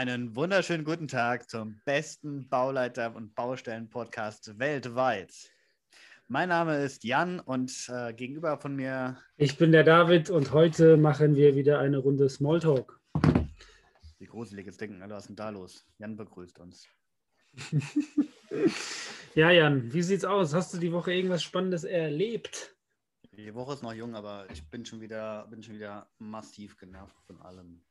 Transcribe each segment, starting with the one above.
Einen wunderschönen guten Tag zum besten Bauleiter- und Baustellen-Podcast weltweit. Mein Name ist Jan und äh, gegenüber von mir. Ich bin der David und heute machen wir wieder eine Runde Smalltalk. Wie gruselig ist denken, was ist denn da los? Jan begrüßt uns. ja, Jan, wie sieht's aus? Hast du die Woche irgendwas Spannendes erlebt? Die Woche ist noch jung, aber ich bin schon wieder, bin schon wieder massiv genervt von allem.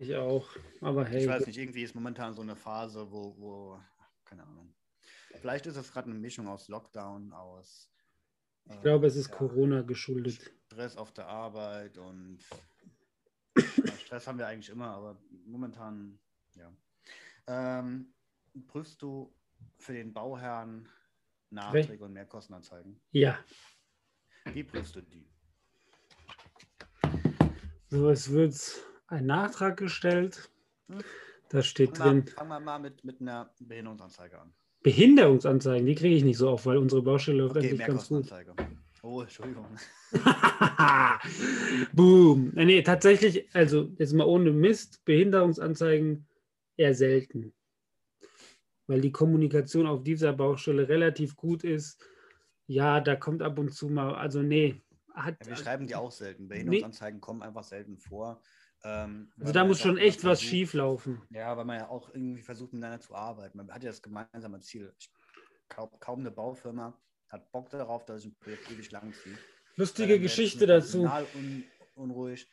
Ich auch. Aber hey. Ich weiß nicht, irgendwie ist momentan so eine Phase, wo, wo keine Ahnung. Vielleicht ist es gerade eine Mischung aus Lockdown, aus. Äh, ich glaube, es ist ja, Corona geschuldet. Stress auf der Arbeit und Stress haben wir eigentlich immer, aber momentan, ja. Ähm, prüfst du für den Bauherrn Nachträge und Mehrkostenanzeigen? Ja. Wie prüfst du die? So, es wird ein Nachtrag gestellt. Da steht fang drin. fangen wir mal mit, mit einer Behinderungsanzeige an. Behinderungsanzeigen, die kriege ich nicht so oft, weil unsere Baustelle läuft okay, eigentlich ganz gut. Oh, Entschuldigung. Boom. Äh, nee, tatsächlich, also jetzt mal ohne Mist, Behinderungsanzeigen eher selten. Weil die Kommunikation auf dieser Baustelle relativ gut ist. Ja, da kommt ab und zu mal, also nee. Hat, ja, wir schreiben die auch selten. Behinderungsanzeigen nee. kommen einfach selten vor. Ähm, also da muss schon echt was schief laufen. Ja, weil man ja auch irgendwie versucht, miteinander zu arbeiten. Man hat ja das gemeinsame Ziel. Ich, kaum, kaum eine Baufirma hat Bock darauf, dass ich ein Projekt ewig lang ziehe. Lustige Geschichte dazu. Un, unruhig.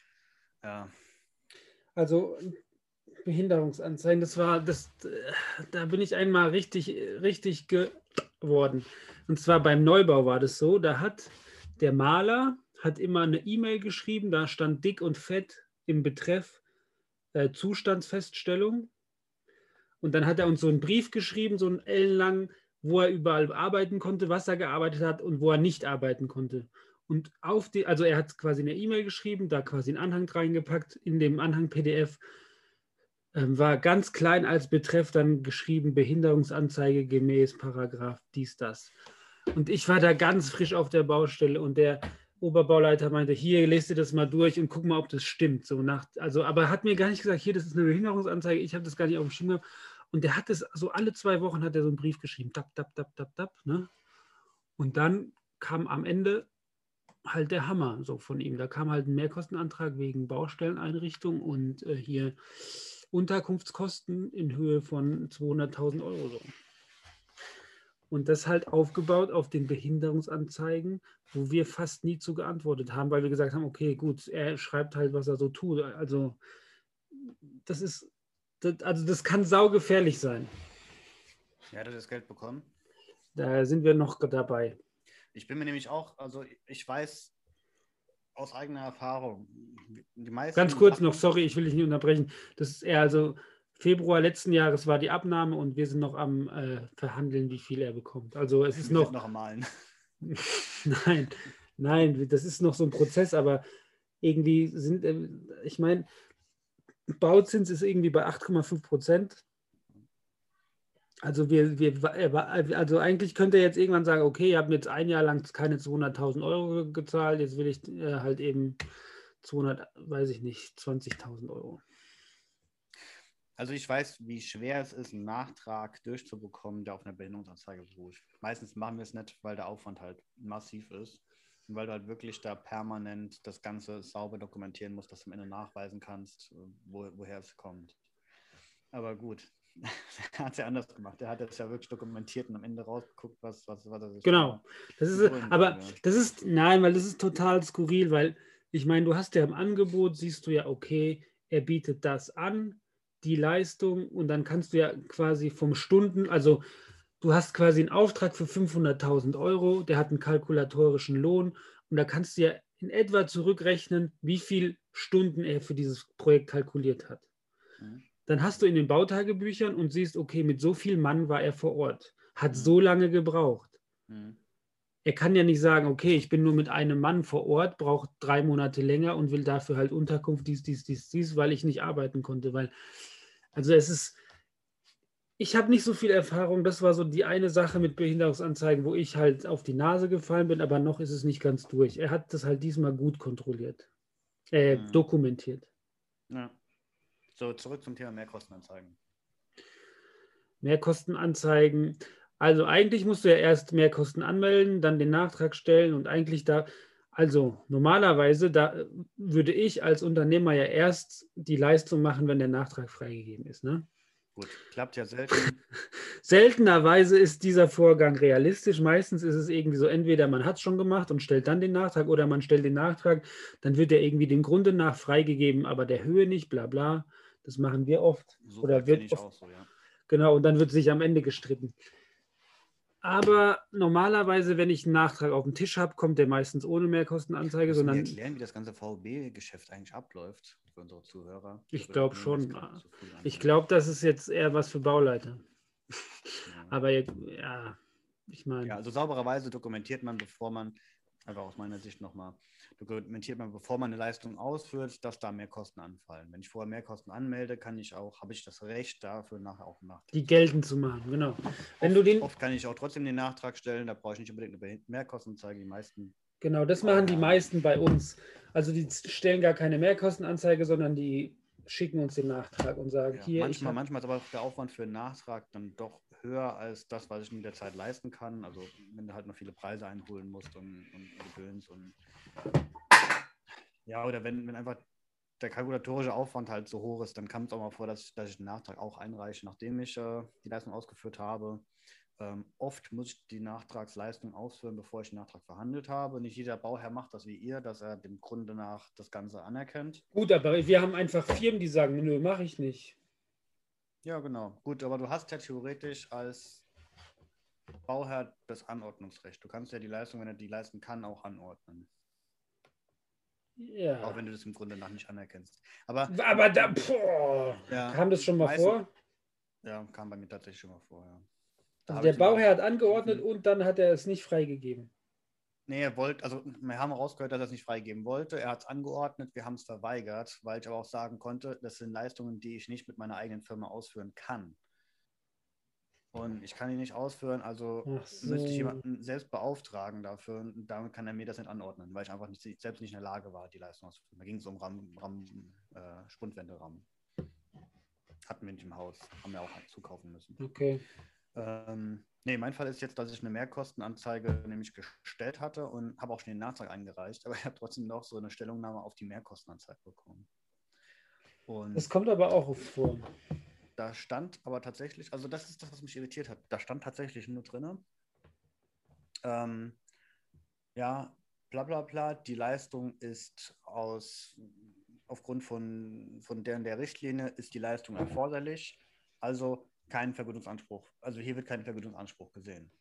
Ja. Also Behinderungsanzeigen, das war, das, da bin ich einmal richtig, richtig geworden. Und zwar beim Neubau war das so, da hat der Maler hat immer eine E-Mail geschrieben, da stand dick und fett im Betreff äh, Zustandsfeststellung. Und dann hat er uns so einen Brief geschrieben, so einen ellenlang, wo er überall arbeiten konnte, was er gearbeitet hat und wo er nicht arbeiten konnte. Und auf die, also er hat quasi eine E-Mail geschrieben, da quasi einen Anhang reingepackt, in dem Anhang PDF ähm, war ganz klein als Betreff dann geschrieben, Behinderungsanzeige gemäß Paragraph dies, das. Und ich war da ganz frisch auf der Baustelle und der Oberbauleiter meinte, hier lest ihr das mal durch und guck mal, ob das stimmt. So nach, also, aber er hat mir gar nicht gesagt, hier, das ist eine Behinderungsanzeige, ich habe das gar nicht auf dem Schirm Und der hat das, so alle zwei Wochen hat er so einen Brief geschrieben, tap, tap, tap, tap, tap. Ne? Und dann kam am Ende halt der Hammer so von ihm. Da kam halt ein Mehrkostenantrag wegen Baustelleneinrichtung und äh, hier Unterkunftskosten in Höhe von 200.000 Euro. So. Und das halt aufgebaut auf den Behinderungsanzeigen, wo wir fast nie zu geantwortet haben, weil wir gesagt haben, okay, gut, er schreibt halt, was er so tut. Also das ist, das, also das kann saugefährlich sein. Ja, hat er das Geld bekommen? Da sind wir noch dabei. Ich bin mir nämlich auch, also ich weiß aus eigener Erfahrung, die meisten. Ganz kurz noch, sorry, ich will dich nicht unterbrechen. Das ist eher also Februar letzten Jahres war die Abnahme und wir sind noch am äh, verhandeln, wie viel er bekommt. Also es ist wir noch. noch Malen. nein, nein, das ist noch so ein Prozess, aber irgendwie sind, äh, ich meine, Bauzins ist irgendwie bei 8,5 Prozent. Also wir, wir, also eigentlich könnte er jetzt irgendwann sagen, okay, ihr habt jetzt ein Jahr lang keine 200.000 Euro gezahlt, jetzt will ich äh, halt eben 200, weiß ich nicht, 20.000 Euro. Also ich weiß, wie schwer es ist, einen Nachtrag durchzubekommen, der auf einer Behinderungsanzeige beruht. Meistens machen wir es nicht, weil der Aufwand halt massiv ist und weil du halt wirklich da permanent das Ganze sauber dokumentieren musst, dass du am Ende nachweisen kannst, wo, woher es kommt. Aber gut, er hat es ja anders gemacht. Er hat es ja wirklich dokumentiert und am Ende rausgeguckt, was, was, was er sich. Genau. Das ist, aber das ist, nein, weil das ist total skurril, weil ich meine, du hast ja im Angebot, siehst du ja, okay, er bietet das an, die Leistung und dann kannst du ja quasi vom Stunden, also du hast quasi einen Auftrag für 500.000 Euro, der hat einen kalkulatorischen Lohn und da kannst du ja in etwa zurückrechnen, wie viele Stunden er für dieses Projekt kalkuliert hat. Mhm. Dann hast du in den Bautagebüchern und siehst, okay, mit so viel Mann war er vor Ort, hat mhm. so lange gebraucht. Er kann ja nicht sagen, okay, ich bin nur mit einem Mann vor Ort, brauche drei Monate länger und will dafür halt Unterkunft, dies, dies, dies, dies, weil ich nicht arbeiten konnte. Weil, also es ist, ich habe nicht so viel Erfahrung. Das war so die eine Sache mit Behinderungsanzeigen, wo ich halt auf die Nase gefallen bin, aber noch ist es nicht ganz durch. Er hat das halt diesmal gut kontrolliert, äh, mhm. dokumentiert. Ja. So, zurück zum Thema Mehrkostenanzeigen. Mehrkostenanzeigen. Also eigentlich musst du ja erst Mehrkosten anmelden, dann den Nachtrag stellen und eigentlich da, also normalerweise, da würde ich als Unternehmer ja erst die Leistung machen, wenn der Nachtrag freigegeben ist. Ne? Gut, klappt ja selten. Seltenerweise ist dieser Vorgang realistisch. Meistens ist es irgendwie so, entweder man hat es schon gemacht und stellt dann den Nachtrag oder man stellt den Nachtrag, dann wird er irgendwie dem Grunde nach freigegeben, aber der Höhe nicht, bla bla. Das machen wir oft. So oder wird oft, auch so, ja. Genau, und dann wird sich am Ende gestritten. Aber normalerweise, wenn ich einen Nachtrag auf dem Tisch habe, kommt der meistens ohne Mehrkostenanzeige, sondern erklären, wie das ganze VB-Geschäft eigentlich abläuft für unsere Zuhörer? Ich würde glaub mir schon. ich glaube, das ist jetzt eher was für Bauleiter. Ja. Aber ja ich meine, Ja, also saubererweise dokumentiert man, bevor man, einfach aus meiner Sicht nochmal, dokumentiert man, bevor man eine Leistung ausführt, dass da mehr Kosten anfallen. Wenn ich vorher mehr Kosten anmelde, kann ich auch, habe ich das Recht dafür nachher auch nach. die geltend zu machen, genau. Wenn du den, Oft kann ich auch trotzdem den Nachtrag stellen, da brauche ich nicht unbedingt eine Mehrkostenanzeige. Die meisten, genau, das machen die meisten bei uns. Also die stellen gar keine Mehrkostenanzeige, sondern die schicken uns den Nachtrag und sagen, ja, hier, manchmal, manchmal ist aber auch der Aufwand für einen Nachtrag dann doch höher als das, was ich in der Zeit leisten kann. Also wenn du halt noch viele Preise einholen musst und, und Gedöns und ja, oder wenn, wenn einfach der kalkulatorische Aufwand halt so hoch ist, dann kam es auch mal vor, dass, dass ich den Nachtrag auch einreiche, nachdem ich äh, die Leistung ausgeführt habe. Ähm, oft muss ich die Nachtragsleistung ausführen, bevor ich den Nachtrag verhandelt habe. Nicht jeder Bauherr macht das wie ihr, dass er dem Grunde nach das Ganze anerkennt. gut, aber wir haben einfach Firmen, die sagen, nö, mache ich nicht. Ja, genau. Gut, aber du hast ja theoretisch als Bauherr das Anordnungsrecht. Du kannst ja die Leistung, wenn er die leisten kann, auch anordnen. Ja. Auch wenn du das im Grunde nach nicht anerkennst. Aber Aber da, boah, ja, kam das schon mal meistens- vor? Ja, kam bei mir tatsächlich schon mal vor, ja. Also der Bauherr hat angeordnet Mhm. und dann hat er es nicht freigegeben. Nee, er wollte, also wir haben rausgehört, dass er es nicht freigeben wollte. Er hat es angeordnet, wir haben es verweigert, weil ich aber auch sagen konnte, das sind Leistungen, die ich nicht mit meiner eigenen Firma ausführen kann. Und ich kann die nicht ausführen, also Ach müsste ich so. jemanden selbst beauftragen dafür und damit kann er mir das nicht anordnen, weil ich einfach nicht, selbst nicht in der Lage war, die Leistung auszuführen. Da ging es um Ram, Ram, äh, Spundwände-Rahmen. Hatten wir nicht im Haus, haben wir auch zukaufen müssen. Okay. Ähm, nee, mein Fall ist jetzt, dass ich eine Mehrkostenanzeige nämlich gestellt hatte und habe auch schon den Nachtrag eingereicht, aber ich habe trotzdem noch so eine Stellungnahme auf die Mehrkostenanzeige bekommen. Und Das kommt aber auch vor. da stand aber tatsächlich, also das ist das, was mich irritiert hat, da stand tatsächlich nur drin, ähm, ja, bla bla bla, die Leistung ist aus, aufgrund von, von der und der Richtlinie ist die Leistung erforderlich, also kein Vergütungsanspruch, also hier wird kein Vergütungsanspruch gesehen.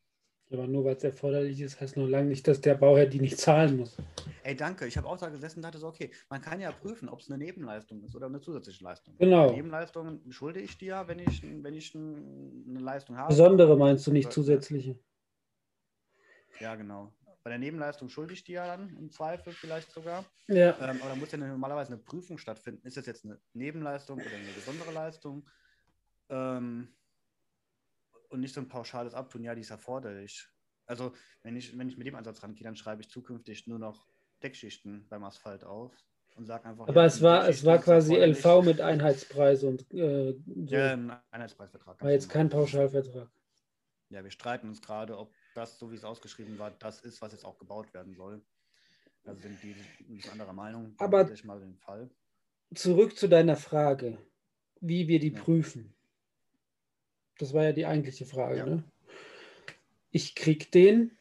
Aber nur weil es erforderlich ist, heißt noch lange nicht, dass der Bauherr die nicht zahlen muss. Ey, danke, ich habe auch da gesessen und dachte so, okay, man kann ja prüfen, ob es eine Nebenleistung ist oder eine zusätzliche Leistung. Genau. Nebenleistungen schulde ich dir, wenn ich, wenn ich ein- eine Leistung habe. Besondere meinst du nicht Ja. zusätzliche? Ja, genau. Bei der Nebenleistung schulde ich dir dann im Zweifel vielleicht sogar. Ja. Ähm, aber da muss ja normalerweise eine Prüfung stattfinden. Ist das jetzt eine Nebenleistung oder eine besondere Leistung? Ähm, und nicht so ein pauschales Abtun, ja, die ist erforderlich. Also, wenn ich, wenn ich mit dem Ansatz rangehe, dann schreibe ich zukünftig nur noch Deckschichten beim Asphalt auf und sage einfach. Aber ja, es war, es war quasi. LV mit Einheitspreis und äh, so. Ja, ein Einheitspreisvertrag. war jetzt kein normal. Pauschalvertrag. Ja, wir streiten uns gerade, ob das, so wie es ausgeschrieben war, das ist, was jetzt auch gebaut werden soll. Da sind die bisschen anderer Meinung. Aber- mal den Fall. Zurück zu deiner Frage, wie wir die Ja. prüfen. Das war ja die eigentliche Frage. Ja. Ne? Ich krieg den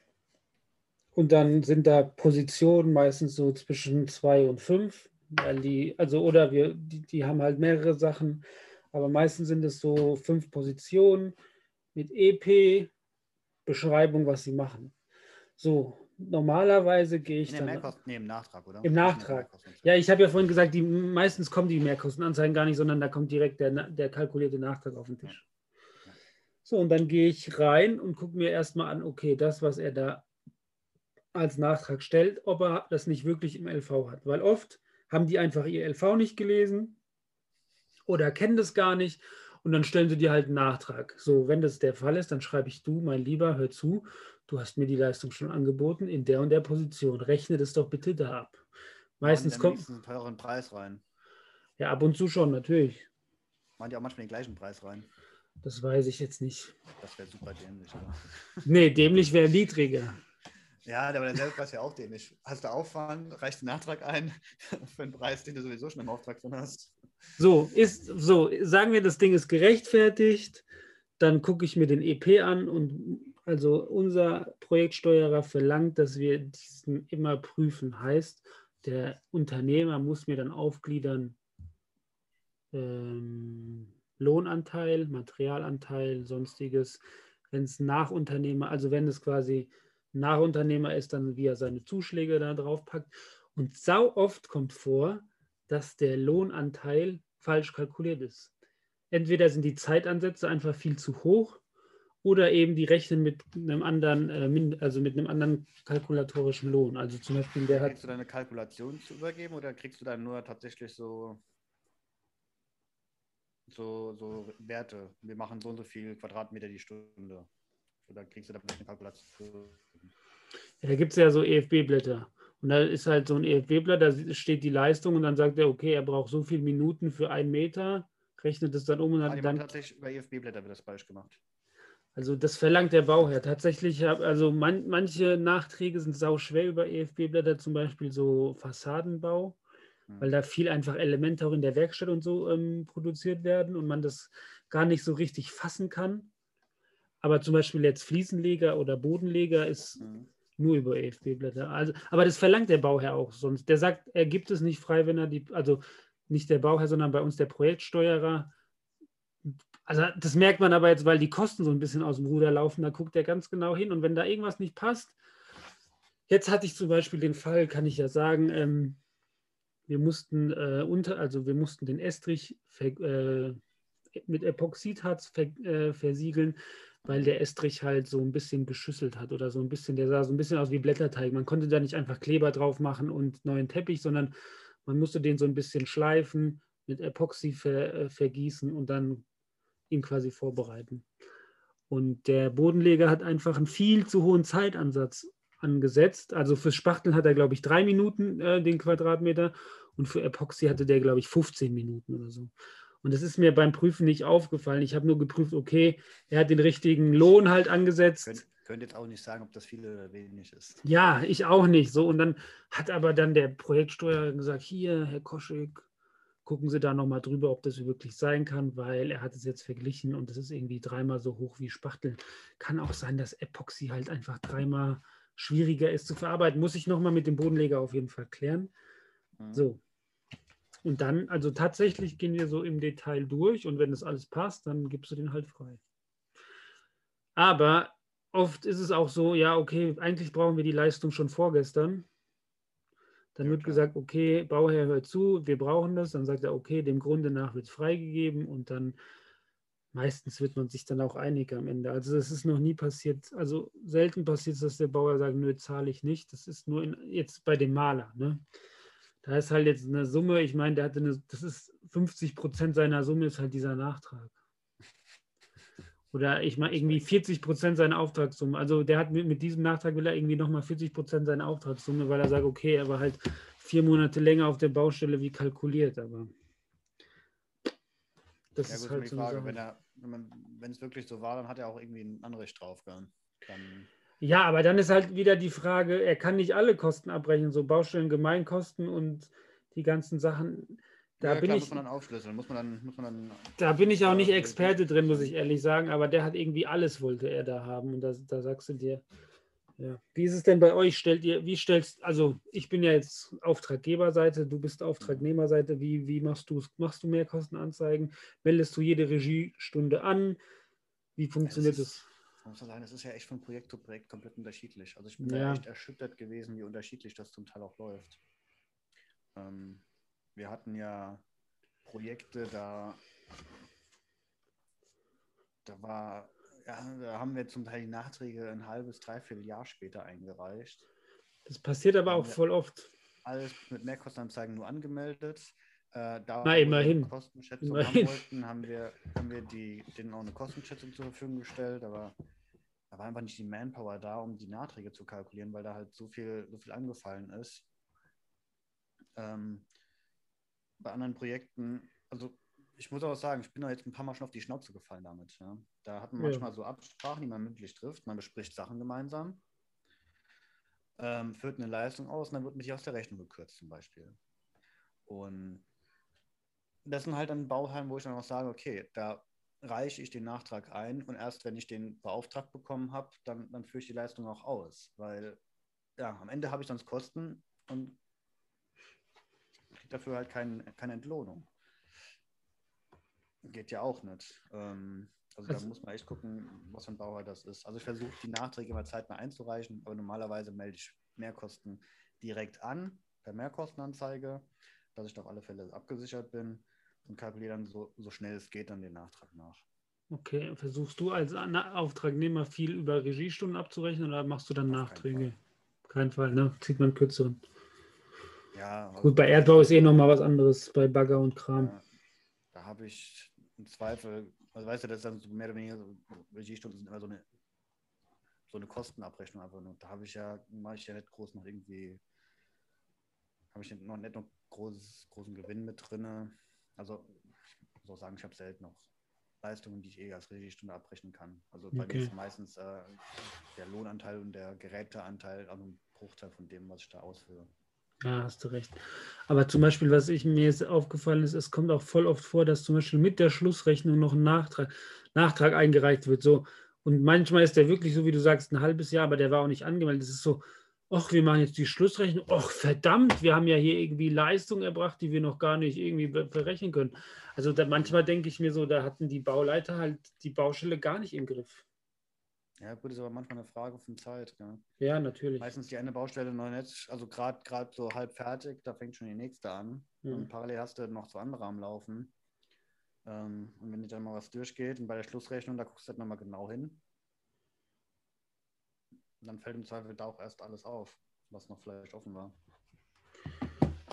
und dann sind da Positionen meistens so zwischen zwei und fünf, weil die, also oder wir, die, die haben halt mehrere Sachen, aber meistens sind es so fünf Positionen mit EP, Beschreibung, was sie machen. So, normalerweise gehe ich der dann. Mehrkosten, nee, im Nachtrag, oder? Im Nachtrag. Ja, ich habe ja vorhin gesagt, die, meistens kommen die Mehrkostenanzeigen gar nicht, sondern da kommt direkt der, der kalkulierte Nachtrag auf den Tisch. So, und dann gehe ich rein und gucke mir erstmal an, okay, das, was er da als Nachtrag stellt, ob er das nicht wirklich im LV hat. Weil oft haben die einfach ihr LV nicht gelesen oder kennen das gar nicht und dann stellen sie dir halt einen Nachtrag. So, wenn das der Fall ist, dann schreibe ich du, mein Lieber, hör zu, du hast mir die Leistung schon angeboten in der und der Position. Rechne das doch bitte da ab. Meistens kommt, einen teuren Preis rein. ja, ab und zu schon, natürlich. Machen die auch manchmal den gleichen Preis rein? Das weiß ich jetzt nicht. Das wäre super dämlich. Aber. Nee, dämlich wäre niedriger. Ja, aber der Selbstpreis wäre auch dämlich. Hast du Aufwand, reicht den Nachtrag ein für einen Preis, den du sowieso schon im Auftrag drin hast. So, ist so, sagen wir, das Ding ist gerechtfertigt, dann gucke ich mir den EP an und also unser Projektsteuerer verlangt, dass wir diesen immer prüfen. Heißt, der Unternehmer muss mir dann aufgliedern ähm, Lohnanteil, Materialanteil, sonstiges. Wenn es Nachunternehmer, also wenn es quasi Nachunternehmer ist, dann wie er seine Zuschläge da drauf packt. Und sau oft kommt vor, dass der Lohnanteil falsch kalkuliert ist. Entweder sind die Zeitansätze einfach viel zu hoch oder eben die rechnen mit einem anderen, äh, also mit einem anderen kalkulatorischen Lohn. Also zum Beispiel der hat. Kriegst du deine Kalkulation zu übergeben oder kriegst du dann nur tatsächlich so, so, so Werte? Wir machen so und so viel Quadratmeter die Stunde. Oder kriegst du da eine Kalkulation? Ja, da gibt es ja so EFB-Blätter. Und da ist halt so ein EFB-Blatt, da steht die Leistung und dann sagt er, okay, er braucht so viele Minuten für einen Meter, rechnet es dann um und dann. die dann tatsächlich über EFB-Blätter wird das falsch gemacht. also das verlangt der Bauherr. Tatsächlich, also man, manche Nachträge sind sau schwer über EFB-Blätter, zum Beispiel so Fassadenbau. Weil da viel einfach Elemente auch in der Werkstatt und so ähm, produziert werden und man das gar nicht so richtig fassen kann. Aber zum Beispiel jetzt Fliesenleger oder Bodenleger ist Mhm. nur über EFB-Blätter. Also, aber das verlangt der Bauherr auch sonst. Der sagt, er gibt es nicht frei, wenn er die, also nicht der Bauherr, sondern bei uns der Projektsteuerer. Also das merkt man aber jetzt, weil die Kosten so ein bisschen aus dem Ruder laufen, da guckt er ganz genau hin und wenn da irgendwas nicht passt, jetzt hatte ich zum Beispiel den Fall, kann ich ja sagen, ähm, wir mussten äh, unter, also wir mussten den Estrich äh, mit Epoxidharz ver, äh, versiegeln, weil der Estrich halt so ein bisschen geschüsselt hat oder so ein bisschen, der sah so ein bisschen aus wie Blätterteig. Man konnte da nicht einfach Kleber drauf machen und neuen Teppich, sondern man musste den so ein bisschen schleifen, mit Epoxy ver, äh, vergießen und dann ihn quasi vorbereiten. Und der Bodenleger hat einfach einen viel zu hohen Zeitansatz angesetzt. Also fürs Spachteln hat er, glaube ich, drei Minuten äh, den Quadratmeter und für Epoxy hatte der, glaube ich, 15 Minuten oder so. Und das ist mir beim Prüfen nicht aufgefallen. Ich habe nur geprüft, okay, er hat den richtigen Lohn halt angesetzt. Könnt, könnt jetzt auch nicht sagen, ob das viel oder wenig ist. Ja, ich auch nicht. So, und dann hat aber dann der Projektsteuer gesagt: Hier, Herr Koschek, gucken Sie da nochmal drüber, ob das wirklich sein kann, weil er hat es jetzt verglichen und das ist irgendwie dreimal so hoch wie Spachteln. Kann auch sein, dass Epoxy halt einfach dreimal schwieriger ist zu verarbeiten. Muss ich nochmal mit dem Bodenleger auf jeden Fall klären. Mhm. So. Und dann, also tatsächlich gehen wir so im Detail durch und wenn das alles passt, dann gibst du den halt frei. Aber oft ist es auch so, ja, okay, eigentlich brauchen wir die Leistung schon vorgestern. Dann Ja, wird klar. gesagt, okay, Bauherr hört zu, wir brauchen das. Dann sagt er, okay, dem Grunde nach wird es freigegeben und dann meistens wird man sich dann auch einig am Ende. Also das ist noch nie passiert, also selten passiert es, dass der Bauer sagt, nö, zahle ich nicht. Das ist nur in, jetzt bei dem Maler. Ne? Da ist halt jetzt eine Summe, ich meine, der hatte eine, das ist 50 Prozent seiner Summe ist halt dieser Nachtrag. Oder ich meine, irgendwie 40 Prozent seiner Auftragssumme. Also der hat mit, mit diesem Nachtrag will er irgendwie nochmal 40 Prozent seiner Auftragssumme, weil er sagt, okay, er war halt vier Monate länger auf der Baustelle wie kalkuliert, aber das Ja, ist gut, halt so eine Frage, wenn er, wenn es wirklich so war, dann hat er auch irgendwie ein Anrecht drauf. Dann, Ja, aber dann ist halt wieder die Frage, er kann nicht alle Kosten abbrechen, so Baustellen, Gemeinkosten und die ganzen Sachen. Da ja, bin klar, ich, muss man dann aufschlüsseln, muss man dann, muss man dann da bin ich auch nicht. Experte drin, muss ich ehrlich sagen, aber der hat irgendwie alles wollte er da haben und da, da sagst du dir, ja. Wie ist es denn bei euch? Stellt ihr, wie stellst, also ich bin ja jetzt Auftraggeberseite, du bist Auftragnehmerseite, wie, wie machst du es? Machst du Mehrkostenanzeigen? Meldest du jede Regiestunde an? Wie funktioniert das? Man muss man sagen, das ist ja echt von Projekt zu Projekt komplett unterschiedlich. Also ich bin Ja. da echt erschüttert gewesen, wie unterschiedlich das zum Teil auch läuft. Ähm, wir hatten ja Projekte, da, da war, ja, da haben wir zum Teil die Nachträge ein halbes, dreiviertel Jahr später eingereicht. Das passiert aber auch voll oft. Alles mit Mehrkostenanzeigen nur angemeldet. Äh, da, Na, immerhin. eine Kostenschätzung Immerhin. haben wollten, haben wir, haben wir die, denen auch eine Kostenschätzung zur Verfügung gestellt, aber da war einfach nicht die Manpower da, um die Nachträge zu kalkulieren, weil da halt so viel, so viel angefallen ist. Ähm, bei anderen Projekten, also ich muss auch sagen, ich bin da jetzt ein paar Mal schon auf die Schnauze gefallen damit. Ja. Da hat man Ja. manchmal so Absprachen, die man mündlich trifft. Man bespricht Sachen gemeinsam, ähm, führt eine Leistung aus und dann wird mich aus der Rechnung gekürzt zum Beispiel. Und das sind halt dann Bauherren, wo ich dann auch sage, okay, da reiche ich den Nachtrag ein und erst wenn ich den beauftragt bekommen habe, dann, dann führe ich die Leistung auch aus. Weil ja, am Ende habe ich sonst Kosten und kriege dafür halt kein, keine Entlohnung. Geht ja auch nicht. Ähm, also, Also- da muss man echt gucken, was für ein Bauer das ist. Also ich versuche die Nachträge immer zeitnah einzureichen, aber normalerweise melde ich Mehrkosten direkt an, per Mehrkostenanzeige, dass ich da auf alle Fälle abgesichert bin und kalkuliere dann so, so schnell es geht dann den Nachtrag nach. Okay, versuchst du als Auftragnehmer viel über Regiestunden abzurechnen oder machst du dann Auf keinen Nachträge? Kein Fall, ne? Zieht man kürzeren. Ja, also Gut, bei Erdbau ist eh nochmal was anderes, bei Bagger und Kram. Ja, da habe ich im Zweifel, also weißt du, das ist dann so mehr oder weniger so, Regiestunden sind immer so eine, so eine Kostenabrechnung einfach nur. Da habe ich ja, mache ich ja nicht groß noch irgendwie, habe ich noch nicht noch groß, großen Gewinn mit drin. Also ich muss auch sagen, ich habe selten noch Leistungen, die ich eh als Regiestunde abrechnen kann. Also bei Okay. mir ist meistens äh, der Lohnanteil und der Geräteanteil auch ein Bruchteil von dem, was ich da ausführe. Ja, hast du recht. Aber zum Beispiel, was ich mir jetzt aufgefallen ist, es kommt auch voll oft vor, dass zum Beispiel mit der Schlussrechnung noch ein Nachtrag, Nachtrag eingereicht wird. So. Und manchmal ist der wirklich, so wie du sagst, ein halbes Jahr, aber der war auch nicht angemeldet. Es ist so, ach, wir machen jetzt die Schlussrechnung. Ach, verdammt, wir haben ja hier irgendwie Leistung erbracht, die wir noch gar nicht irgendwie be- berechnen können. Also da, manchmal denke ich mir so, da hatten die Bauleiter halt die Baustelle gar nicht im Griff. Ja, gut, ist aber manchmal eine Frage von Zeit. Ja. Ja, natürlich. Meistens die eine Baustelle noch nicht, also gerade gerade so halb fertig, da fängt schon die nächste an. Mhm. Und parallel hast du noch so andere am Laufen. Ähm, und wenn dir dann mal was durchgeht und bei der Schlussrechnung, da guckst du halt nochmal genau hin. Und dann fällt im Zweifel da auch erst alles auf, was noch vielleicht offen war.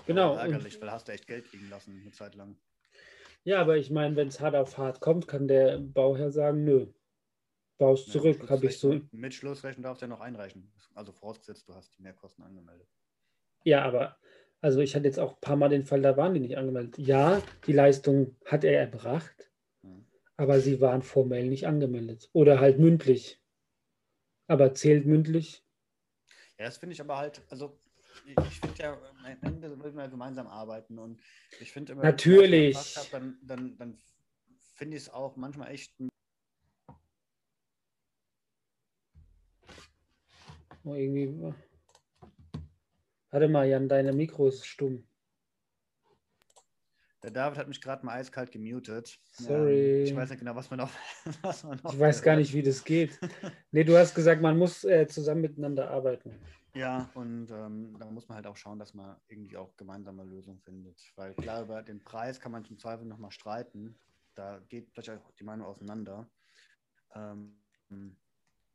Genau. Und- Ärgerlich, weil hast du echt Geld liegen lassen, eine Zeit lang. Ja, aber ich meine, wenn es hart auf hart kommt, kann der Bauherr sagen, nö, baust Ja, zurück, habe ich so. Mit Schlussrechnung darfst du ja noch einreichen. Also vorausgesetzt, du hast die Mehrkosten angemeldet. Ja, aber also ich hatte jetzt auch ein paar Mal den Fall, da waren die nicht angemeldet. Ja, die Leistung hat er erbracht, Mhm. aber sie waren formell nicht angemeldet oder halt mündlich. Aber zählt mündlich? Ja, das finde ich aber halt, also ich, ich finde ja, am Ende müssen wir gemeinsam arbeiten und ich finde immer, wenn ich Natürlich. was gemacht hab, dann, dann, dann finde ich es auch manchmal echt Oh, irgendwie. Warte mal, Jan, deine Mikro ist stumm. Der David hat mich gerade mal eiskalt gemutet. Sorry. Ähm, ich weiß nicht genau, was man noch. Was man noch Ich weiß gar nicht, wie das geht. Nee, du hast gesagt, man muss äh, zusammen miteinander arbeiten. Ja, und ähm, da muss man halt auch schauen, dass man irgendwie auch gemeinsame Lösungen findet. Weil klar, über den Preis kann man zum Zweifel nochmal streiten. Da geht vielleicht auch die Meinung auseinander. Ähm,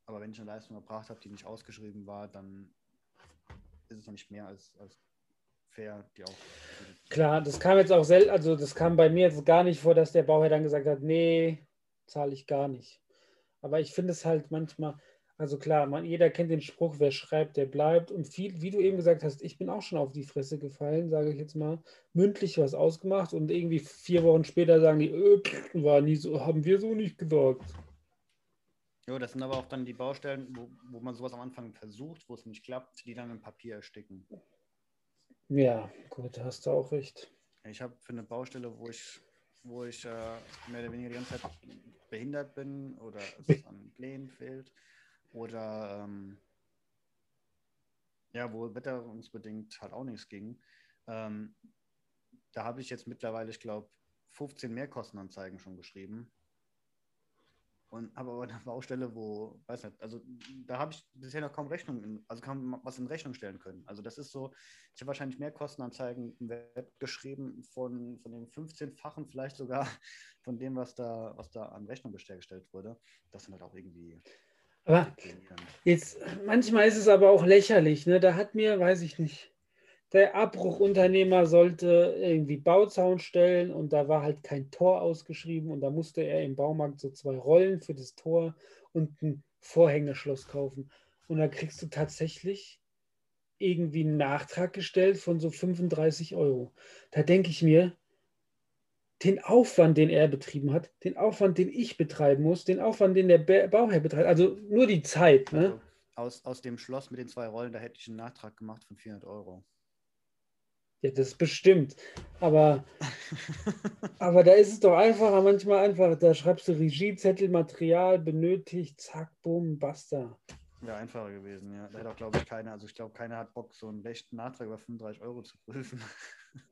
aber wenn ich eine Leistung erbracht habe, die nicht ausgeschrieben war, dann ist es ja nicht mehr als, als fair, die auch. Klar, das kam jetzt auch selten, also das kam bei mir jetzt gar nicht vor, dass der Bauherr dann gesagt hat, nee, zahle ich gar nicht. Aber ich finde es halt manchmal, also klar, man, jeder kennt den Spruch, wer schreibt, der bleibt. Und viel, wie du eben gesagt hast, ich bin auch schon auf die Fresse gefallen, sage ich jetzt mal, mündlich was ausgemacht und irgendwie vier Wochen später sagen die, äh, war nie so, haben wir so nicht gesagt. Ja, das sind aber auch dann die Baustellen, wo, wo man sowas am Anfang versucht, wo es nicht klappt, die dann im Papier ersticken. Ja, gut, hast du auch recht. Ich habe für eine Baustelle, wo ich, wo ich äh, mehr oder weniger die ganze Zeit behindert bin oder es an Plänen fehlt oder ähm, ja, wo wetterungsbedingt halt auch nichts ging. Ähm, da habe ich jetzt mittlerweile, ich glaube, 15 Mehrkostenanzeigen schon geschrieben. Und habe aber eine Baustelle, wo, weiß nicht, also da habe ich bisher noch kaum Rechnung, in, also kaum was in Rechnung stellen können. Also das ist so, ich habe wahrscheinlich mehr Kostenanzeigen im Web geschrieben von, von dem 15-fachen vielleicht sogar von dem, was da, was da an Rechnung gestellt wurde. Das sind halt auch irgendwie. Aber. Jetzt, manchmal ist es aber auch lächerlich, ne? Da hat mir, weiß ich nicht, der Abbruchunternehmer sollte irgendwie Bauzaun stellen und da war halt kein Tor ausgeschrieben und da musste er im Baumarkt so zwei Rollen für das Tor und ein Vorhängeschloss kaufen. Und da kriegst du tatsächlich irgendwie einen Nachtrag gestellt von so 35 Euro. Da denke ich mir, den Aufwand, den er betrieben hat, den Aufwand, den ich betreiben muss, den Aufwand, den der Ba- Bauherr betreibt, also nur die Zeit. Ne? Also aus, aus dem Schloss mit den zwei Rollen, da hätte ich einen Nachtrag gemacht von 400 Euro. Ja, das bestimmt. Aber, aber da ist es doch einfacher, manchmal einfach, da schreibst du Regiezettel, Material benötigt, zack, bumm, basta. Wäre einfacher gewesen, ja. Da hätte auch, glaube ich, keiner, also ich glaube, keiner hat Bock, so einen rechten Nachtrag über 35 Euro zu prüfen.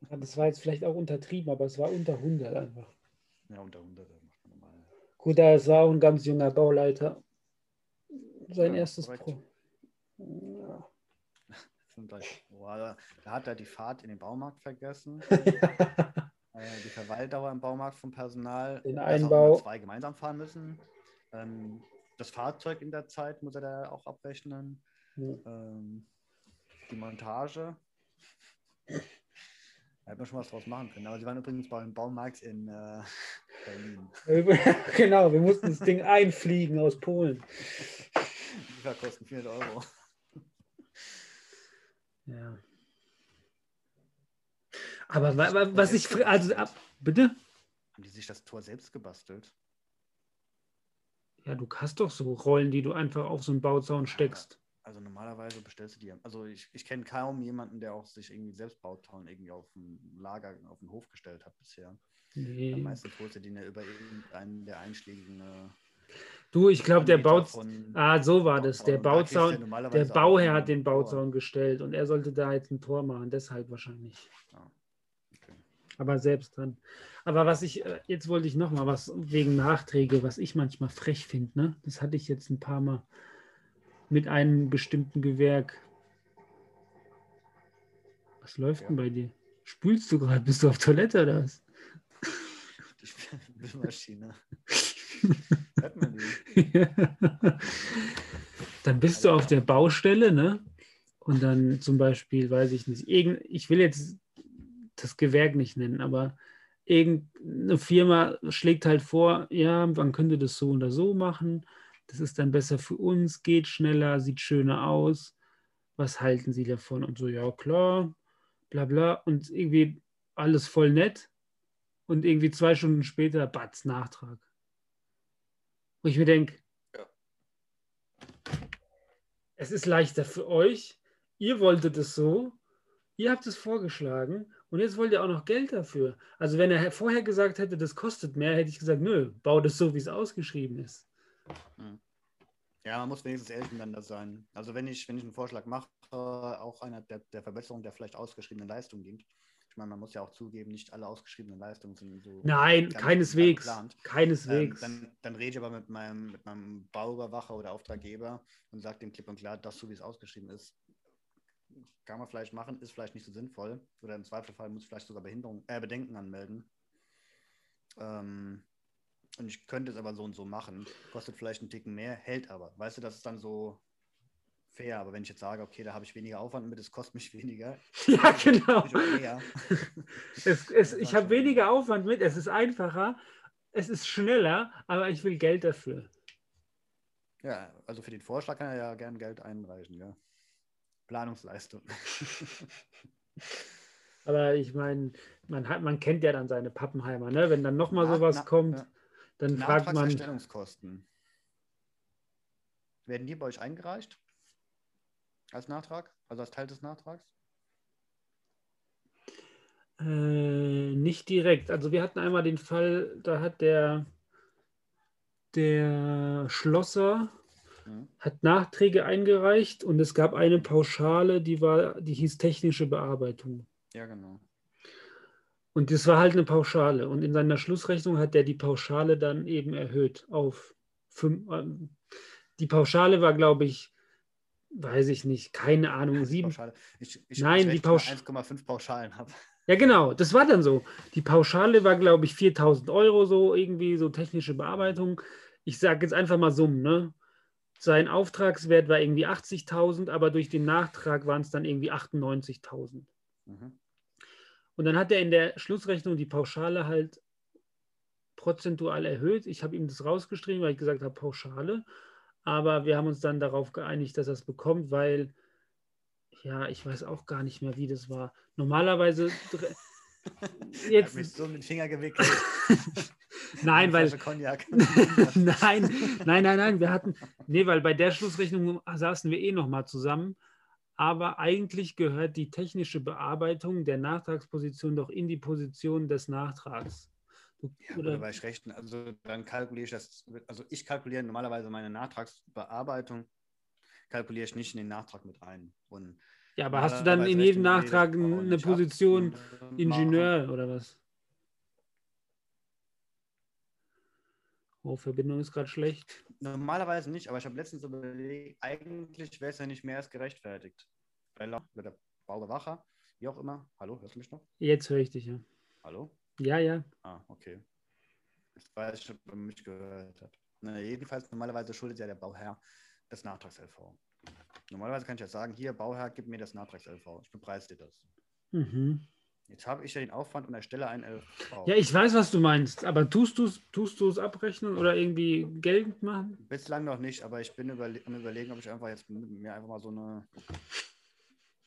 Ja, das war jetzt vielleicht auch untertrieben, aber es war unter 100 einfach. ja, unter 100, das macht man normal. Gut, da ist auch ein ganz junger Bauleiter. Sein Ja, erstes korrekt. Pro. Ja. 35 Euro. Da, da hat er die Fahrt in den Baumarkt vergessen. äh, die Verweildauer im Baumarkt vom Personal. Den auch Einbau. zwei gemeinsam fahren müssen. Ähm, das Fahrzeug in der Zeit muss er da auch abrechnen. Ähm, die Montage. Da hätte man schon was draus machen können. Aber sie waren übrigens beim Baumarkt in äh, Berlin. genau, wir mussten das Ding einfliegen aus Polen. Die kosten 400 Euro. Ja. Aber wa- wa- was ich, also, ab, bitte? Haben die sich das Tor selbst gebastelt? Ja, du hast doch so Rollen, die du einfach auf so einen Bauzaun steckst. Also normalerweise bestellst du die. Also ich, ich kenne kaum jemanden, der auch sich irgendwie selbst Bautauen irgendwie auf dem Lager, auf den Hof gestellt hat bisher. Nee. Meistens holst du die über irgendeinen der einschlägigen. Du, ich glaube, der von Ah, so war das. Der Bauzaun. Der Bauherr hat den. Bauzaun gestellt und er sollte da jetzt ein Tor machen, deshalb wahrscheinlich. Okay. Aber selbst dran. Aber was ich, äh, jetzt wollte ich noch mal was wegen Nachträge, was ich manchmal frech finde, ne? Das hatte ich jetzt ein paar Mal mit einem bestimmten Gewerk. Was läuft Ja. denn bei dir? Spülst du gerade? Bist du auf Toilette oder was? Die Spülmaschine. Hört man die? dann bist du auf der Baustelle, ne? Und dann zum Beispiel, weiß ich nicht, irgend, ich will jetzt das Gewerk nicht nennen, aber irgendeine Firma schlägt halt vor, ja, man könnte das so oder so machen. Das ist dann besser für uns, geht schneller, sieht schöner aus. Was halten Sie davon? Und so, ja, klar, bla bla. Und irgendwie alles voll nett. Und irgendwie zwei Stunden später, batz, Nachtrag. Wo ich mir denke, Ja. es ist leichter für euch. Ihr wolltet es so. Ihr habt es vorgeschlagen. Und jetzt wollt ihr auch noch Geld dafür. Also wenn er vorher gesagt hätte, das kostet mehr, hätte ich gesagt, nö, bau das so, wie es ausgeschrieben ist. Ja, man muss wenigstens ehrlich miteinander sein. Also wenn ich, wenn ich einen Vorschlag mache, auch einer der, der Verbesserung der vielleicht ausgeschriebenen Leistung dient. Ich meine, man muss ja auch zugeben, nicht alle ausgeschriebenen Leistungen sind so. Nein, keineswegs. Keineswegs. Ähm, dann, dann rede ich aber mit meinem, mit meinem Bauüberwacher oder Auftraggeber und sage dem klipp und klar, das so wie es ausgeschrieben ist, kann man vielleicht machen, ist vielleicht nicht so sinnvoll. Oder im Zweifelfall muss ich vielleicht sogar Behinderung, äh, Bedenken anmelden. Ähm, und ich könnte es aber so und so machen. Kostet vielleicht einen Ticken mehr, hält aber. Weißt du, das ist dann so fair. Aber wenn ich jetzt sage, okay, da habe ich weniger Aufwand mit, es kostet mich weniger. ja, genau. Es, es, ich habe weniger Aufwand mit, es ist einfacher, es ist schneller, aber ich will Geld dafür. Ja, also für den Vorschlag kann er ja gern Geld einreichen, ja. Planungsleistung. Aber ich meine, man, hat- man kennt ja dann seine Pappenheimer, ne? Wenn dann nochmal sowas na- kommt, ja. dann fragt man. Nachtragserstellungskosten. Werden die bei euch eingereicht? Als Nachtrag? Also als Teil des Nachtrags? Äh, nicht direkt. Also wir hatten einmal den Fall, da hat der, der Schlosser Mhm. hat Nachträge eingereicht und es gab eine Pauschale, die war, die hieß technische Bearbeitung. Ja, genau. Und das war halt eine Pauschale. Und in seiner Schlussrechnung hat er die Pauschale dann eben erhöht auf fünf. ähm, Die Pauschale war, glaube ich, weiß ich nicht, keine Ahnung, sieben. Pauschale. Ich, ich, Nein, die rechne mal Pausch- 1,5 Pauschalen habe. Ja, genau, das war dann so. Die Pauschale war, glaube ich, 4000 Euro, so irgendwie, so technische Bearbeitung. Ich sage jetzt einfach mal Summen, ne? Sein Auftragswert war irgendwie 80.000, aber durch den Nachtrag waren es dann irgendwie 98.000. Mhm. Und dann hat er in der Schlussrechnung die Pauschale halt prozentual erhöht. Ich habe ihm das rausgestrichen, weil ich gesagt habe, Pauschale. Aber wir haben uns dann darauf geeinigt, dass er es bekommt, weil, ja, ich weiß auch gar nicht mehr, wie das war. Normalerweise, Jetzt mich so mit den Finger gewickelt. nein, weil. nein, nein, nein, nein. Wir hatten. Nee, weil bei der Schlussrechnung saßen wir eh nochmal zusammen. Aber eigentlich gehört die technische Bearbeitung der Nachtragsposition doch in die Position des Nachtrags. Du, ja, oder bei schlechten, also dann kalkuliere ich das, also ich kalkuliere normalerweise meine Nachtragsbearbeitung, kalkuliere ich nicht in den Nachtrag mit rein. Und ja, aber hast du dann in jedem Nachtrag eine Position Ingenieur oder was? Oh, Verbindung ist gerade schlecht. Normalerweise nicht, aber ich habe letztens überlegt, eigentlich wäre es ja nicht mehr als gerechtfertigt. Weil der Baubewacher, wie auch immer. Hallo, hörst du mich noch? Jetzt höre ich dich, ja. Hallo? Ja, ja. Ah, okay. Ich weiß nicht, ob man mich gehört hat. Na, jedenfalls, normalerweise schuldet ja der Bauherr das Nachtrags-LV. Normalerweise kann ich ja sagen, hier, Bauherr, gib mir das Nachtrags-LV. Ich bepreise dir das. Mhm. Jetzt habe ich ja den Aufwand und erstelle ein LV. Ja, ich weiß, was du meinst, aber tust du es tust abrechnen oder irgendwie geltend machen? Bislang noch nicht, aber ich bin überle am überlegen, ob ich einfach jetzt mir einfach mal so eine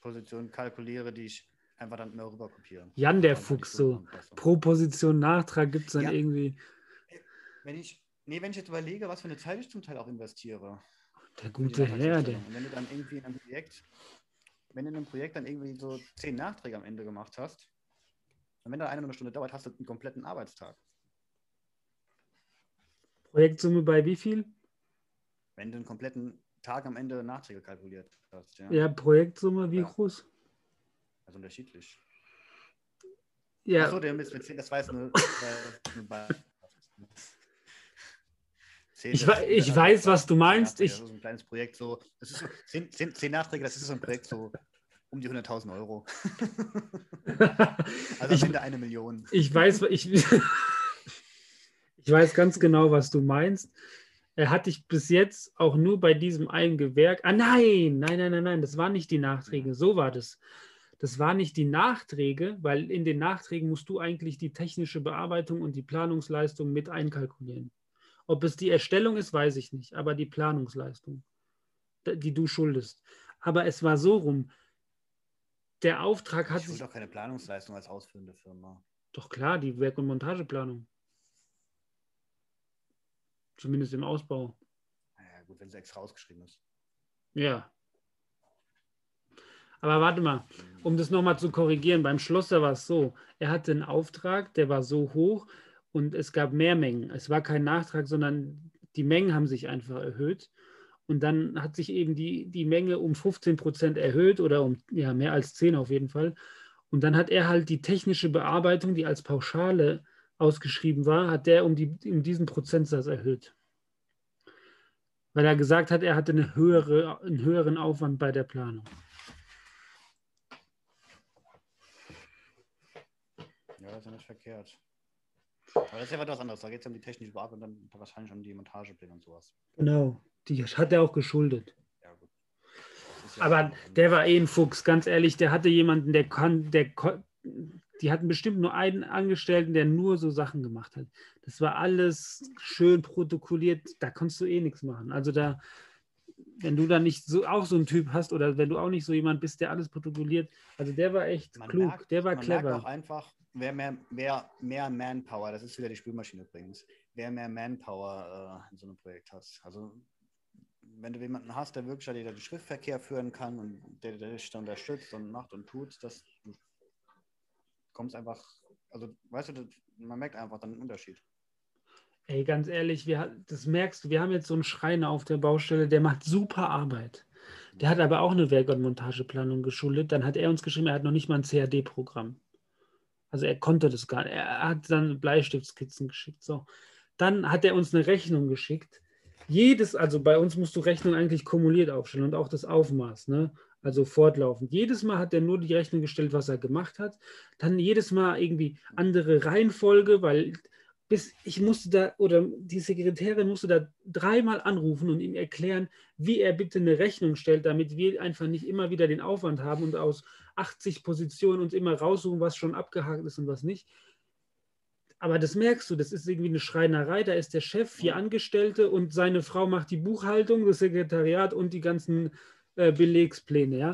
Position kalkuliere, die ich einfach dann mehr rüber kopiere. Jan, der Fuchs, so pro Position Nachtrag gibt es dann ja. irgendwie. Wenn ich, nee, wenn ich jetzt überlege, was für eine Zeit ich zum Teil auch investiere. Der gute Herr, der. Und wenn du dann irgendwie in einem Projekt, wenn du in einem Projekt dann irgendwie so zehn Nachträge am Ende gemacht hast, und wenn da eine, eine Stunde dauert, hast du einen kompletten Arbeitstag. Projektsumme bei wie viel? Wenn du einen kompletten Tag am Ende Nachträge kalkuliert hast. Ja, ja Projektsumme wie ja. groß? Also unterschiedlich. Ja. Achso, der mit 10, das war jetzt eine, eine ich, ich weiß, was du meinst. Ich, das ist ein kleines Projekt, so, das ist so zehn, zehn, zehn Nachträge, das ist so ein Projekt so um die 100.000 Euro. also ich, am Ende eine Million. Ich weiß, ich, ich weiß ganz genau, was du meinst. Er hat dich bis jetzt auch nur bei diesem einen Gewerk. Ah, nein, nein, nein, nein, nein, das waren nicht die Nachträge. So war das. Das waren nicht die Nachträge, weil in den Nachträgen musst du eigentlich die technische Bearbeitung und die Planungsleistung mit einkalkulieren. Ob es die Erstellung ist, weiß ich nicht, aber die Planungsleistung, die du schuldest. Aber es war so rum, der Auftrag hat. Ich schulde doch keine Planungsleistung als ausführende Firma. Doch klar, die Werk- und Montageplanung. Zumindest im Ausbau. Naja, gut, wenn es extra ausgeschrieben ist. Ja. Aber warte mal, um das nochmal zu korrigieren, beim Schlosser war es so, er hatte einen Auftrag, der war so hoch, und es gab mehr Mengen. Es war kein Nachtrag, sondern die Mengen haben sich einfach erhöht. Und dann hat sich eben die, die Menge um 15 Prozent erhöht oder um ja, mehr als 10 auf jeden Fall. Und dann hat er halt die technische Bearbeitung, die als Pauschale ausgeschrieben war, hat der um, die, um diesen Prozentsatz erhöht. Weil er gesagt hat, er hatte eine höhere, einen höheren Aufwand bei der Planung. Ist ja nicht verkehrt. Aber das ist ja was anderes. Da geht es ja um die technische Bearbeitung und dann wahrscheinlich um die Montagepläne und sowas. Genau. Die hat er auch geschuldet. Ja, gut. Ja Aber der war eh ein Fuchs, ganz ehrlich. Der hatte jemanden, der kann, der die hatten bestimmt nur einen Angestellten, der nur so Sachen gemacht hat. Das war alles schön protokolliert, da konntest du eh nichts machen. Also da, wenn du da nicht so auch so ein Typ hast oder wenn du auch nicht so jemand bist, der alles protokolliert, also der war echt man klug, merkt, der war man clever. Merkt auch einfach, wer mehr, mehr, mehr Manpower, das ist wieder die Spülmaschine übrigens, wer mehr Manpower äh, in so einem Projekt hat. Also wenn du jemanden hast, der wirklich der den Schriftverkehr führen kann und der, der dich unterstützt und macht und tut, dass du kommst einfach, also weißt du, man merkt einfach dann einen Unterschied. Ey, ganz ehrlich, wir, das merkst du, wir haben jetzt so einen Schreiner auf der Baustelle, der macht super Arbeit. Der hat aber auch eine Werk- und Montageplanung geschuldet. Dann hat er uns geschrieben, er hat noch nicht mal ein CAD-Programm. Also er konnte das gar nicht. Er hat dann Bleistiftskizzen geschickt. So. Dann hat er uns eine Rechnung geschickt. Jedes, also bei uns musst du Rechnung eigentlich kumuliert aufstellen und auch das Aufmaß, ne? Also fortlaufend. Jedes Mal hat er nur die Rechnung gestellt, was er gemacht hat. Dann jedes Mal irgendwie andere Reihenfolge, weil bis ich musste da, oder die Sekretärin musste da dreimal anrufen und ihm erklären, wie er bitte eine Rechnung stellt, damit wir einfach nicht immer wieder den Aufwand haben und aus 80 Positionen uns immer raussuchen, was schon abgehakt ist und was nicht. Aber das merkst du, das ist irgendwie eine Schreinerei. Da ist der Chef, vier Angestellte und seine Frau macht die Buchhaltung, das Sekretariat und die ganzen äh, Belegspläne. Ja,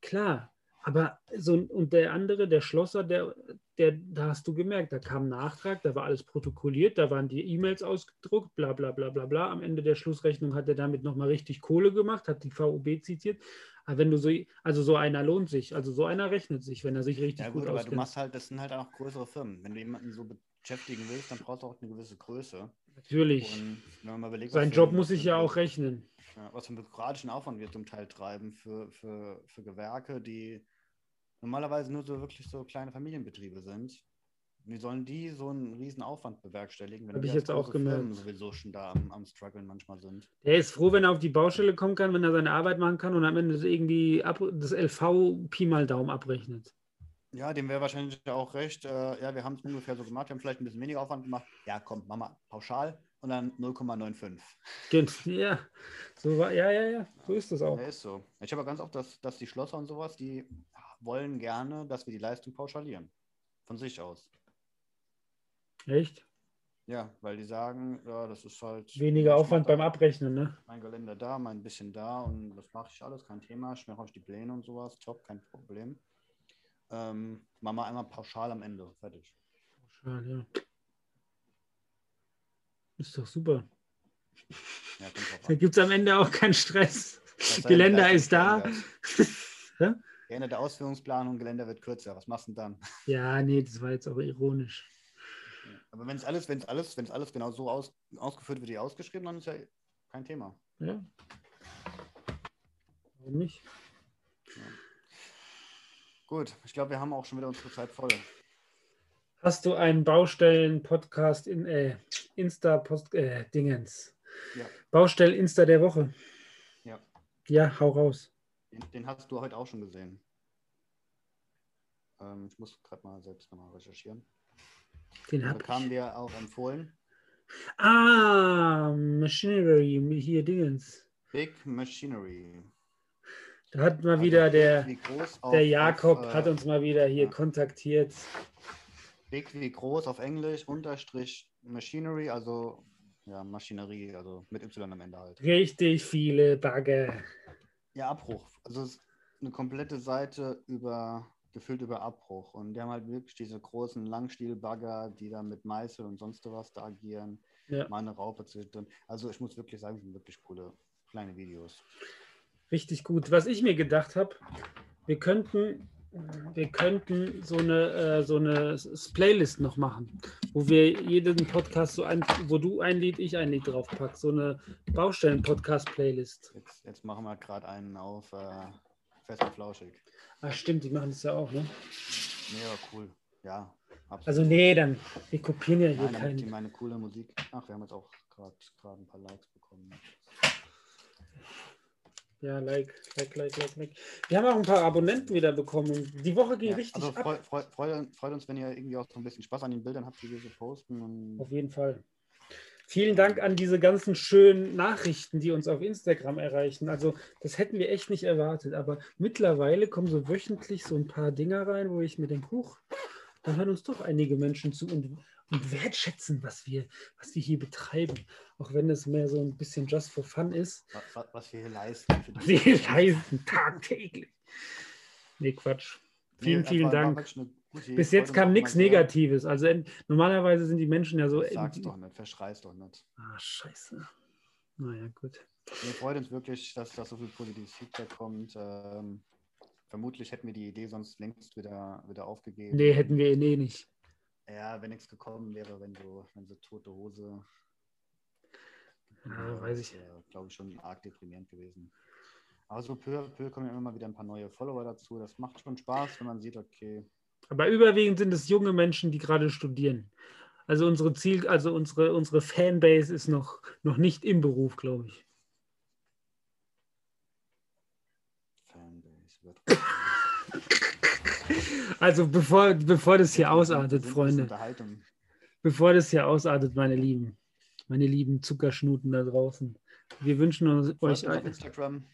klar. Aber so und der andere, der Schlosser, der der, da hast du gemerkt, da kam ein Nachtrag, da war alles protokolliert, da waren die E-Mails ausgedruckt, bla bla bla bla bla. Am Ende der Schlussrechnung hat er damit nochmal richtig Kohle gemacht, hat die VOB zitiert. Aber wenn du so, also so einer lohnt sich, also so einer rechnet sich, wenn er sich richtig Ja gut, gut, aber auskennt. du machst halt, das sind halt auch größere Firmen. Wenn du jemanden so beschäftigen willst, dann brauchst du auch eine gewisse Größe. Natürlich. Und wenn man mal überlegt, Sein Job muss für ja auch rechnen. Was für einen bürokratischen Aufwand wir zum Teil treiben für, für, für Gewerke, die normalerweise nur so wirklich so kleine Familienbetriebe sind. Wie sollen die so einen riesen Aufwand bewerkstelligen, wenn Hab wir ich jetzt auch gemerkt. Sowieso schon da am, am struggeln manchmal sind? Er ist froh, wenn er auf die Baustelle kommen kann, wenn er seine Arbeit machen kann und am Ende irgendwie ab, das LV Pi mal Daumen abrechnet. Ja, dem wäre wahrscheinlich auch recht. Äh, ja, wir haben es ungefähr so gemacht, wir haben vielleicht ein bisschen weniger Aufwand gemacht. Ja, komm, mach mal pauschal und dann 0,95. Gen- Ja, so war, ja, ja, ja, so ist das auch. Ja, ist so. Ich habe ganz oft, dass, dass die Schlosser und sowas, die wollen gerne, dass wir die Leistung pauschalieren. Von sich aus. Echt? Ja, weil die sagen, ja, das ist halt. Weniger Aufwand beim Abrechnen, ne? Mein Geländer da, mein bisschen da und das mache ich alles, kein Thema. Ich mache euch die Pläne und sowas, top, kein Problem. Ähm, machen wir einmal pauschal am Ende, fertig. Schade, ja. Ist doch super. Ja, Da gibt es am Ende auch keinen Stress. Geländer ist da. Geänderte Ausführungsplanung, Geländer wird kürzer. Was machst du denn dann? Ja, nee, das war jetzt auch ironisch. Aber wenn es alles, wenn es alles, wenn es alles genau so aus, ausgeführt wird, wie ausgeschrieben, dann ist ja kein Thema. Ja. Warum nicht? Gut, ich glaube, wir haben auch schon wieder unsere Zeit voll. Hast du einen Baustellen-Podcast in äh, Insta-Post äh? Ja. Baustellen-Insta der Woche. Ja. Ja, hau raus. Den, den hast du heute auch schon gesehen. Ähm, ich muss gerade mal selbst nochmal recherchieren. Den Da hab kam ich. dir auch empfohlen. Ah, Machinery, hier Dingens. Big Machinery. Da hat mal Also wieder der, auf, der Jakob auf, äh, hat uns mal wieder hier ja. kontaktiert. Big wie groß auf Englisch, Unterstrich Machinery, also ja, Maschinerie, also mit Y am Ende halt. Richtig viele Bagger. Ja, Abbruch. Also es ist eine komplette Seite über, gefüllt über Abbruch. Und die haben halt wirklich diese großen Langstielbagger, die dann mit Meißel und sonst was da agieren. Ja. Mal eine Raupe zwischendrin. Also ich muss wirklich sagen, es sind wirklich coole kleine Videos. Richtig gut. Was ich mir gedacht habe, wir könnten, wir könnten so eine, äh, so eine Playlist noch machen, wo wir jeden Podcast so ein, wo du ein Lied, ich ein Lied draufpackst. So eine Baustellen-Podcast-Playlist. Jetzt, jetzt machen wir gerade einen auf äh, Fest und Flauschig. Ah, stimmt, die machen das ja auch, ne? Aber cool. Ja, absolut. Also nee, dann, wir kopieren ja hier Nein, damit die keinen. meine coole Musik. Ach, wir haben jetzt auch gerade ein paar Likes bekommen. Ja, like, like, like, like, like. Wir haben auch ein paar Abonnenten wieder bekommen. Die Woche ging Ja, richtig also ab. freu, freu, freut, freut uns, wenn ihr irgendwie auch so ein bisschen Spaß an den Bildern habt, die wir so posten. Auf jeden Fall. Vielen Dank an diese ganzen schönen Nachrichten, die uns auf Instagram erreichen. Also, das hätten wir echt nicht erwartet. Aber mittlerweile kommen so wöchentlich so ein paar Dinger rein, wo ich mir denke, huch, da hören uns doch einige Menschen zu und, und wertschätzen, was wir, was wir hier betreiben. Auch wenn es mehr so ein bisschen just for fun ist. wa- wa- was wir hier leisten. Was wir hier leisten, tagtäglich. Nee, Quatsch. Vielen, Nee, vielen war Dank. Bis jetzt kam nichts. Negatives. Also normalerweise sind die Menschen ja so. Sag's doch nicht, verschrei's doch nicht. Ah, scheiße. Naja, gut. Wir freuen uns wirklich, dass da so viel positives Feedback kommt. Ähm, vermutlich hätten wir die Idee sonst längst wieder, wieder aufgegeben. Nee, hätten wir eh nicht. Ja, wenn nichts gekommen wäre, wenn so, wenn so tote Hose. Ja, weiß ich. glaube ich, schon arg deprimierend gewesen. Aber so peu à peu kommen ja immer mal wieder ein paar neue Follower dazu. Das macht schon Spaß, wenn man sieht, okay, Aber überwiegend sind es junge Menschen, die gerade studieren. Also unsere Ziel, also unsere, unsere Fanbase ist noch, noch nicht im Beruf, glaube ich. Fanbase wird. Also bevor, bevor das hier ausartet, Freunde. Bevor das hier ausartet, meine Lieben, meine lieben Zuckerschnuten da draußen. Wir wünschen uns, euch auf Instagram.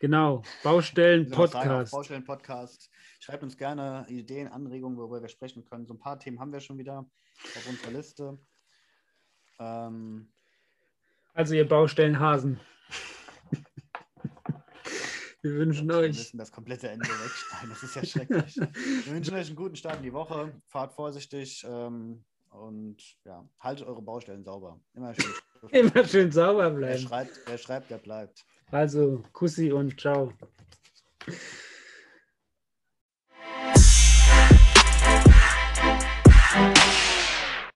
Genau, Baustellen-Podcast. Baustellen-Podcast. Schreibt uns gerne Ideen, Anregungen, worüber wir sprechen können. So ein paar Themen haben wir schon wieder auf unserer Liste. Ähm also ihr Baustellenhasen. wir wünschen euch. Wir müssen das komplette Ende wegschneiden. Das ist ja schrecklich. wir wünschen euch einen guten Start in die Woche. Fahrt vorsichtig ähm, und ja, haltet eure Baustellen sauber. Immer schön. Immer schön sauber bleiben. Wer schreibt, wer schreibt, der bleibt. Also, Kussi und ciao.